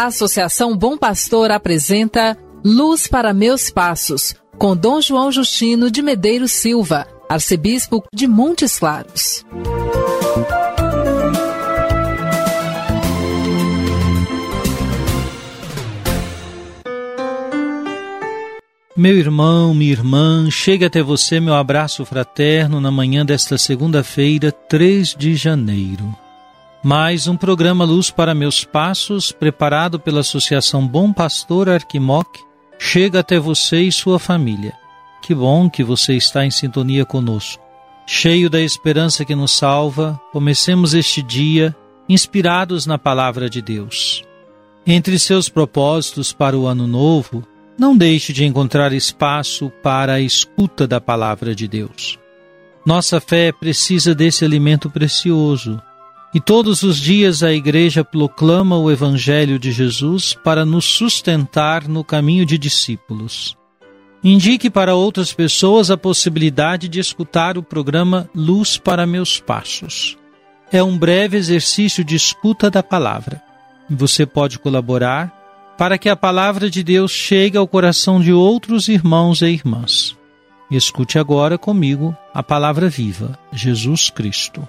A Associação Bom Pastor apresenta Luz para Meus Passos, com Dom João Justino de Medeiros Silva, arcebispo de Montes Claros. Meu irmão, minha irmã, chega até você meu abraço fraterno na manhã desta segunda-feira, 3 de janeiro. Mais um programa Luz para Meus Passos, preparado pela Associação Bom Pastor Arquimoc, chega até você e sua família. Que bom que você está em sintonia conosco. Cheio da esperança que nos salva, comecemos este dia inspirados na Palavra de Deus. Entre seus propósitos para o ano novo, não deixe de encontrar espaço para a escuta da palavra de Deus. Nossa fé precisa desse alimento precioso. E todos os dias a Igreja proclama o Evangelho de Jesus para nos sustentar no caminho de discípulos. Indique para outras pessoas a possibilidade de escutar o programa Luz para Meus Passos. É um breve exercício de escuta da palavra. Você pode colaborar para que a palavra de Deus chegue ao coração de outros irmãos e irmãs. Escute agora comigo a palavra viva, Jesus Cristo.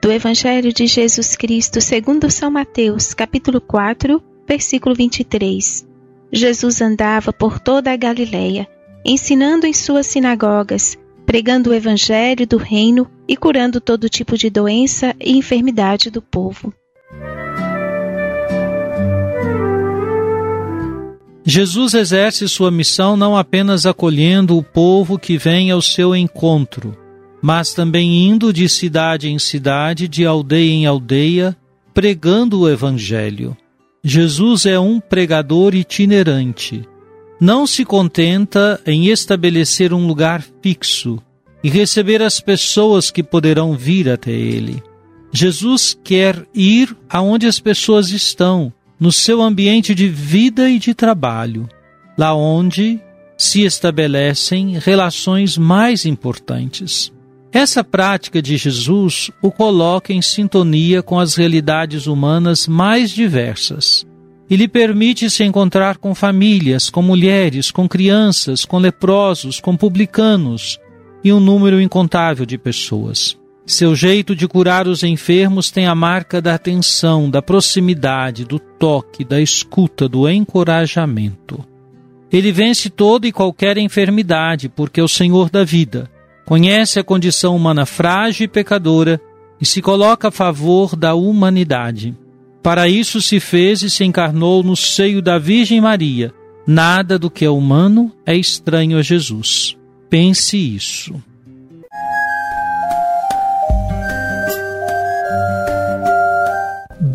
Do Evangelho de Jesus Cristo segundo São Mateus, capítulo 4, versículo 23. Jesus andava por toda a Galileia, ensinando em suas sinagogas, pregando o evangelho do reino e curando todo tipo de doença e enfermidade do povo. Jesus exerce sua missão não apenas acolhendo o povo que vem ao seu encontro, mas também indo de cidade em cidade, de aldeia em aldeia, pregando o Evangelho. Jesus é um pregador itinerante. Não se contenta em estabelecer um lugar fixo e receber as pessoas que poderão vir até ele. Jesus quer ir aonde as pessoas estão no seu ambiente de vida e de trabalho, lá onde se estabelecem relações mais importantes. Essa prática de Jesus o coloca em sintonia com as realidades humanas mais diversas e lhe permite se encontrar com famílias, com mulheres, com crianças, com leprosos, com publicanos e um número incontável de pessoas. Seu jeito de curar os enfermos tem a marca da atenção, da proximidade, do toque, da escuta, do encorajamento. Ele vence toda e qualquer enfermidade, porque é o Senhor da vida. Conhece a condição humana frágil e pecadora e se coloca a favor da humanidade. Para isso se fez e se encarnou no seio da Virgem Maria. Nada do que é humano é estranho a Jesus. Pense isso.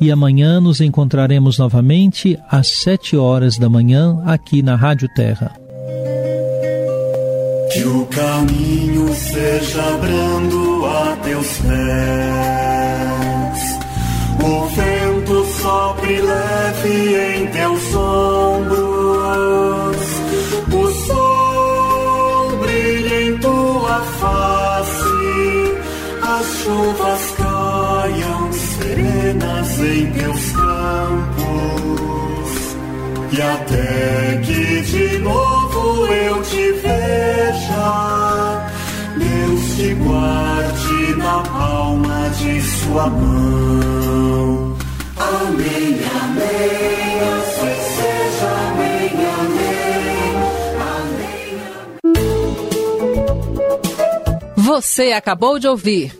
e amanhã nos encontraremos novamente às sete horas da manhã aqui na Rádio Terra. Que o caminho seja brando a teus pés, o vento sopre leve em teus ombros. Em teus campos. E até que de novo eu te veja, Deus te guarde na palma de sua mão. Amém, amém, assim seja, amém, amém, amém. Você acabou de ouvir